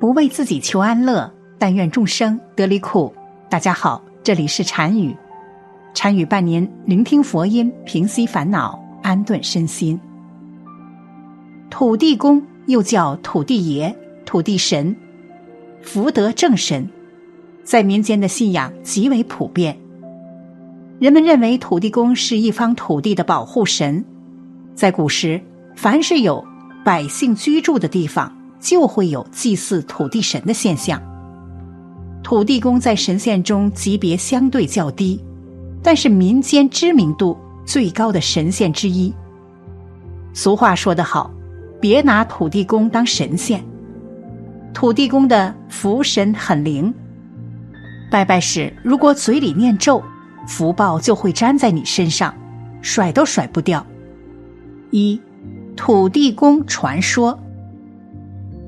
不为自己求安乐，但愿众生得离苦。大家好，这里是禅语，禅语伴您聆听佛音，平息烦恼，安顿身心。土地公又叫土地爷、土地神、福德正神，在民间的信仰极为普遍。人们认为土地公是一方土地的保护神。在古时，凡是有百姓居住的地方，就会有祭祀土地神的现象。土地公在神仙中级别相对较低，但是民间知名度最高的神仙之一。俗话说得好，别拿土地公当神仙。土地公的福神很灵，拜拜时如果嘴里念咒。福报就会粘在你身上，甩都甩不掉。一土地公传说，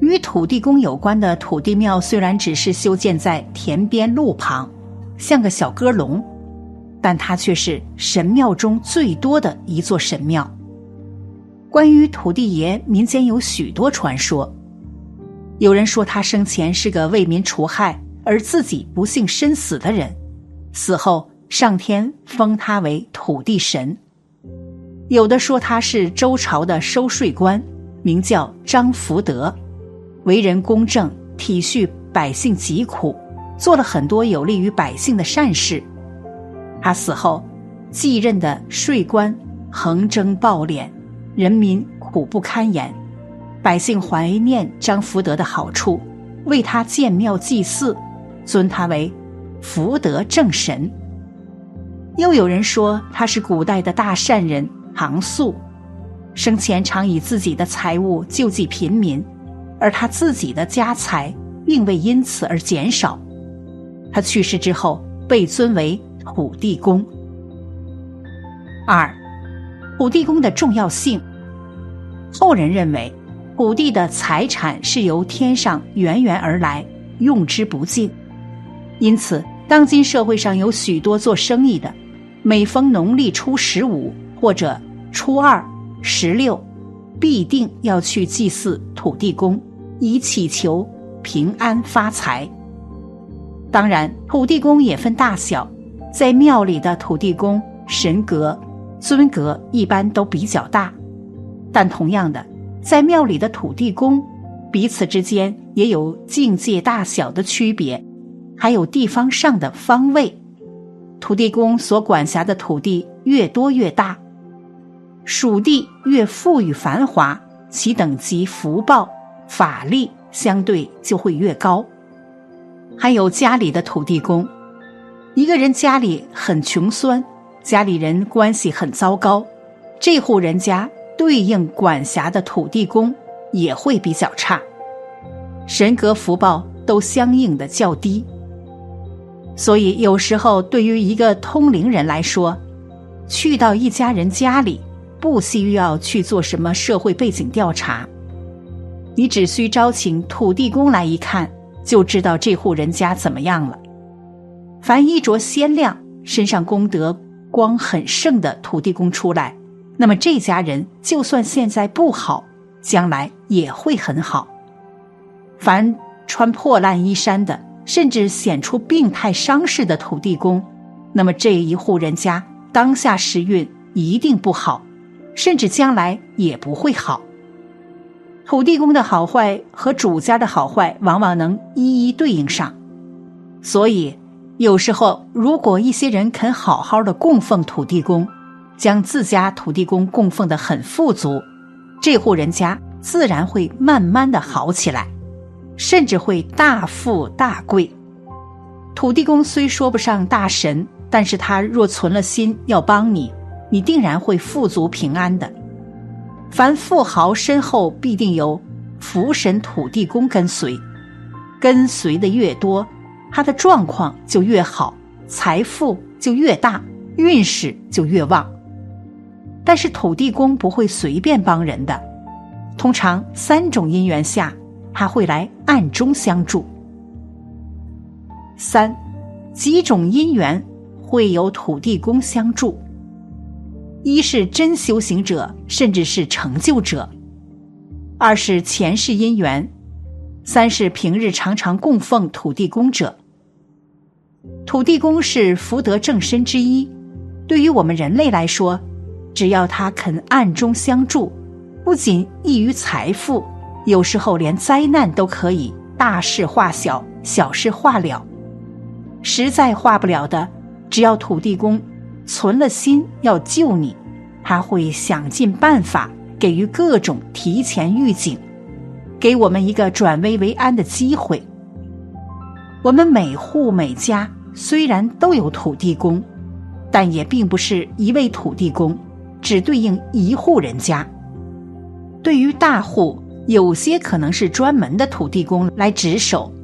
与土地公有关的土地庙虽然只是修建在田边路旁，像个小鸽笼，但它却是神庙中最多的一座神庙。关于土地爷，民间有许多传说。有人说他生前是个为民除害而自己不幸身死的人，死后。上天封他为土地神，有的说他是周朝的收税官，名叫张福德，为人公正，体恤百姓疾苦，做了很多有利于百姓的善事。他死后，继任的税官横征暴敛，人民苦不堪言，百姓怀念张福德的好处，为他建庙祭祀，尊他为福德正神。又有人说他是古代的大善人唐肃，生前常以自己的财物救济贫民，而他自己的家财并未因此而减少。他去世之后被尊为土地公。二，土地公的重要性。后人认为，土地的财产是由天上源源而来，用之不尽，因此当今社会上有许多做生意的。每逢农历初十五或者初二、十六，必定要去祭祀土地公，以祈求平安发财。当然，土地公也分大小，在庙里的土地公神格、尊格一般都比较大，但同样的，在庙里的土地公彼此之间也有境界大小的区别，还有地方上的方位。土地公所管辖的土地越多越大，属地越富裕繁华，其等级福报法力相对就会越高。还有家里的土地公，一个人家里很穷酸，家里人关系很糟糕，这户人家对应管辖的土地公也会比较差，神格福报都相应的较低。所以，有时候对于一个通灵人来说，去到一家人家里，不需要去做什么社会背景调查，你只需招请土地公来一看，就知道这户人家怎么样了。凡衣着鲜亮、身上功德光很盛的土地公出来，那么这家人就算现在不好，将来也会很好。凡穿破烂衣衫的。甚至显出病态伤势的土地公，那么这一户人家当下时运一定不好，甚至将来也不会好。土地公的好坏和主家的好坏往往能一一对应上，所以有时候如果一些人肯好好的供奉土地公，将自家土地公供奉的很富足，这户人家自然会慢慢的好起来。甚至会大富大贵。土地公虽说不上大神，但是他若存了心要帮你，你定然会富足平安的。凡富豪身后必定有福神土地公跟随，跟随的越多，他的状况就越好，财富就越大，运势就越旺。但是土地公不会随便帮人的，通常三种因缘下。他会来暗中相助。三，几种因缘会有土地公相助。一是真修行者，甚至是成就者；二是前世因缘；三是平日常常供奉土地公者。土地公是福德正身之一，对于我们人类来说，只要他肯暗中相助，不仅益于财富，有时候连灾难都可以大事化小，小事化了。实在化不了的，只要土地公存了心要救你，他会想尽办法给予各种提前预警，给我们一个转危为安的机会。我们每户每家虽然都有土地公，但也并不是一位土地公只对应一户人家。对于大户，有些可能是专门的土地公来值守，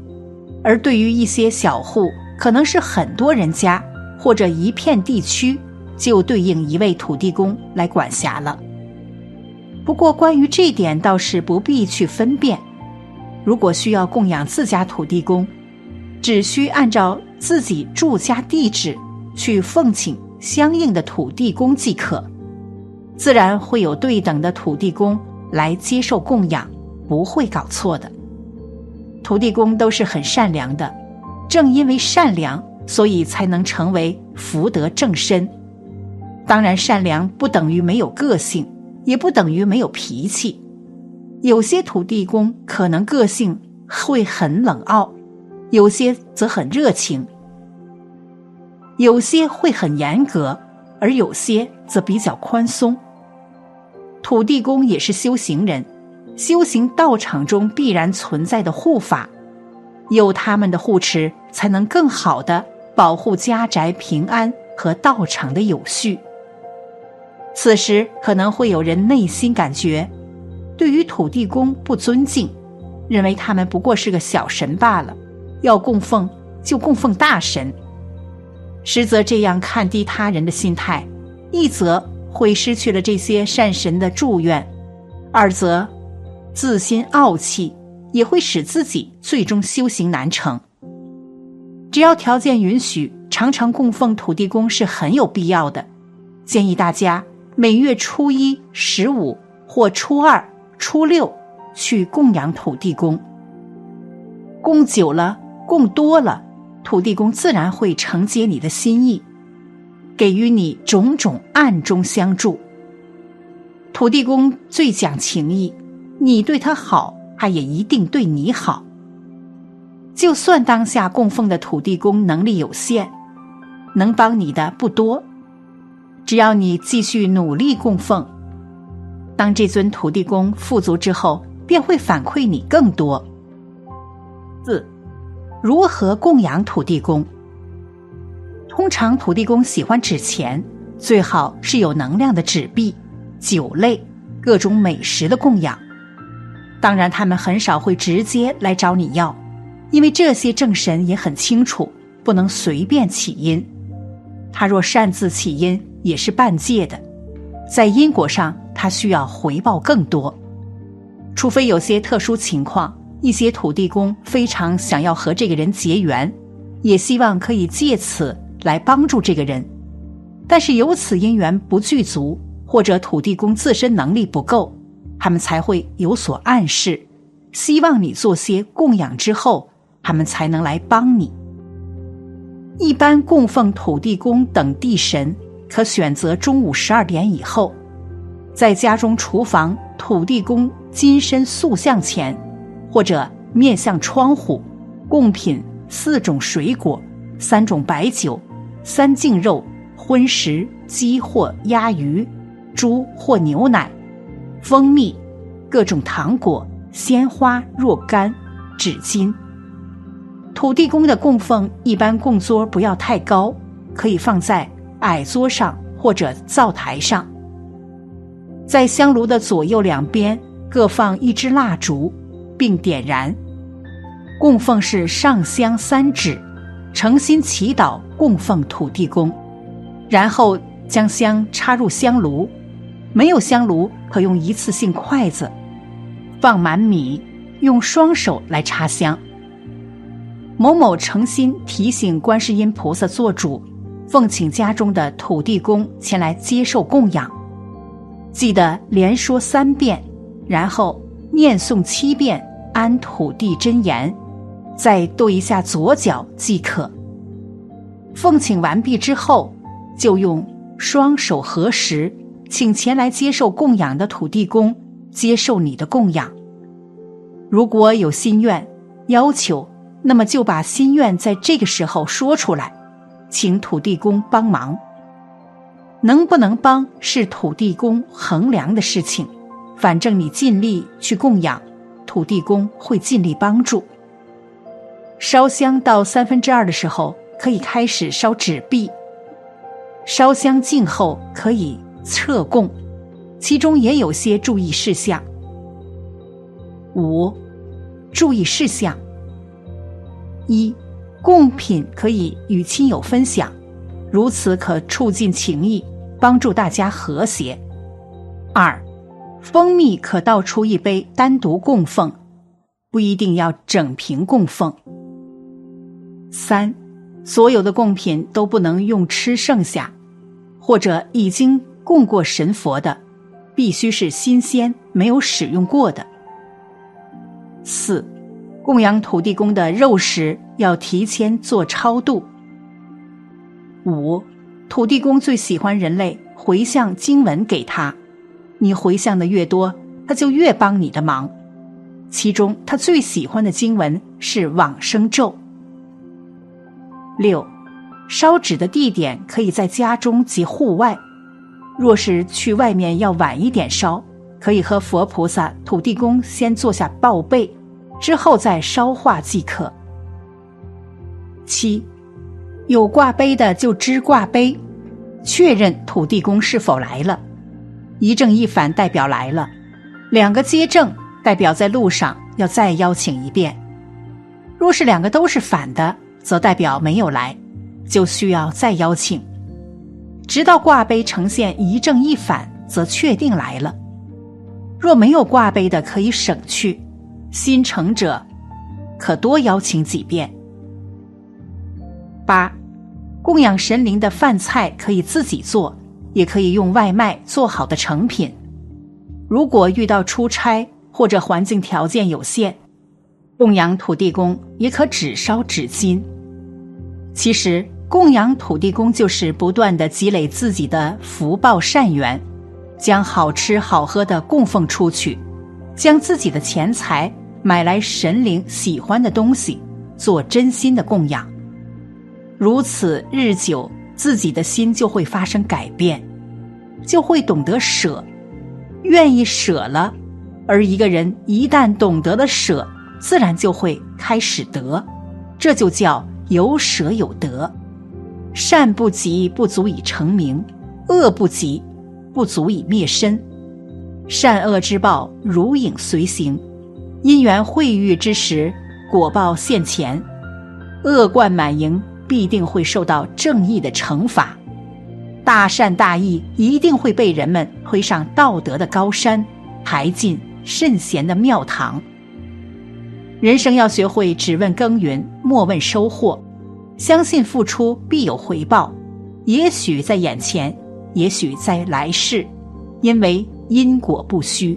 而对于一些小户，可能是很多人家或者一片地区，就对应一位土地公来管辖了。不过，关于这点倒是不必去分辨。如果需要供养自家土地公，只需按照自己住家地址去奉请相应的土地公即可，自然会有对等的土地公来接受供养，不会搞错的。土地公都是很善良的。正因为善良，所以才能成为福德正身。当然，善良不等于没有个性，也不等于没有脾气。有些土地公可能个性会很冷傲，有些则很热情；有些会很严格，而有些则比较宽松。土地公也是修行人，修行道场中必然存在的护法。有他们的护持，才能更好的保护家宅平安和道场的有序。此时可能会有人内心感觉，对于土地公不尊敬，认为他们不过是个小神罢了，要供奉就供奉大神。实则这样看低他人的心态，一则会失去了这些善神的祝愿，二则自心傲气。也会使自己最终修行难成。只要条件允许，常常供奉土地公是很有必要的。建议大家每月初一、十五或初二、初六去供养土地公。供久了，供多了，土地公自然会承接你的心意，给予你种种暗中相助。土地公最讲情义，你对他好。他也一定对你好。就算当下供奉的土地公能力有限，能帮你的不多，只要你继续努力供奉，当这尊土地公富足之后，便会反馈你更多。四，如何供养土地公？通常土地公喜欢纸钱，最好是有能量的纸币、酒类、各种美食的供养。当然，他们很少会直接来找你要，因为这些正神也很清楚，不能随便起因。他若擅自起因，也是半戒的，在因果上他需要回报更多。除非有些特殊情况，一些土地公非常想要和这个人结缘，也希望可以借此来帮助这个人。但是由此因缘不具足，或者土地公自身能力不够。他们才会有所暗示，希望你做些供养之后，他们才能来帮你。一般供奉土地公等地神，可选择中午十二点以后，在家中厨房土地公金身塑像前，或者面向窗户，供品四种水果、三种白酒、三净肉、荤食鸡或鸭鱼、猪或牛奶。蜂蜜、各种糖果、鲜花若干、纸巾。土地公的供奉一般供桌不要太高，可以放在矮桌上或者灶台上。在香炉的左右两边各放一支蜡烛，并点燃。供奉是上香三指，诚心祈祷供奉土地公，然后将香插入香炉。没有香炉，可用一次性筷子放满米，用双手来插香。某某诚心提醒观世音菩萨做主，奉请家中的土地公前来接受供养。记得连说三遍，然后念诵七遍安土地真言，再跺一下左脚即可。奉请完毕之后，就用双手合十，请前来接受供养的土地公接受你的供养。如果有心愿要求，那么就把心愿在这个时候说出来，请土地公帮忙。能不能帮是土地公衡量的事情，反正你尽力去供养。土地公会尽力帮助。烧香到三分之二的时候，可以开始烧纸币。烧香尽后可以撤供，其中也有些注意事项。五、注意事项：一、贡品可以与亲友分享，如此可促进情谊，帮助大家和谐。二、蜂蜜可倒出一杯单独供奉，不一定要整瓶供奉。三，所有的贡品都不能用吃剩下，或者已经供过神佛的，必须是新鲜没有使用过的。四，供养土地公的肉食要提前做超度。五，土地公最喜欢人类回向经文给他。你回向的越多，他就越帮你的忙。其中，他最喜欢的经文是往生咒。六，烧纸的地点可以在家中及户外。若是去外面要晚一点烧，可以和佛菩萨、土地公先做下报备，之后再烧化即可。七，有挂杯的就支挂杯，确认土地公是否来了。一正一反代表来了，两个接正代表在路上要再邀请一遍。若是两个都是反的，则代表没有来，就需要再邀请，直到挂杯呈现一正一反，则确定来了。若没有挂杯的，可以省去，心诚者可多邀请几遍。八，供养神灵的饭菜可以自己做。也可以用外卖做好的成品。如果遇到出差或者环境条件有限，供养土地公也可只烧纸巾。其实供养土地公就是不断的积累自己的福报善缘，将好吃好喝的供奉出去，将自己的钱财买来神灵喜欢的东西，做真心的供养。如此日久。自己的心就会发生改变，就会懂得舍，愿意舍了。而一个人一旦懂得了舍，自然就会开始得，这就叫有舍有得。善不及不足以成名，恶不及不足以灭身。善恶之报如影随形，因缘会遇之时，果报现前，恶贯满盈。必定会受到正义的惩罚，大善大义一定会被人们推上道德的高山，抬进圣贤的庙堂。人生要学会只问耕耘，莫问收获，相信付出必有回报，也许在眼前，也许在来世，因为因果不虚。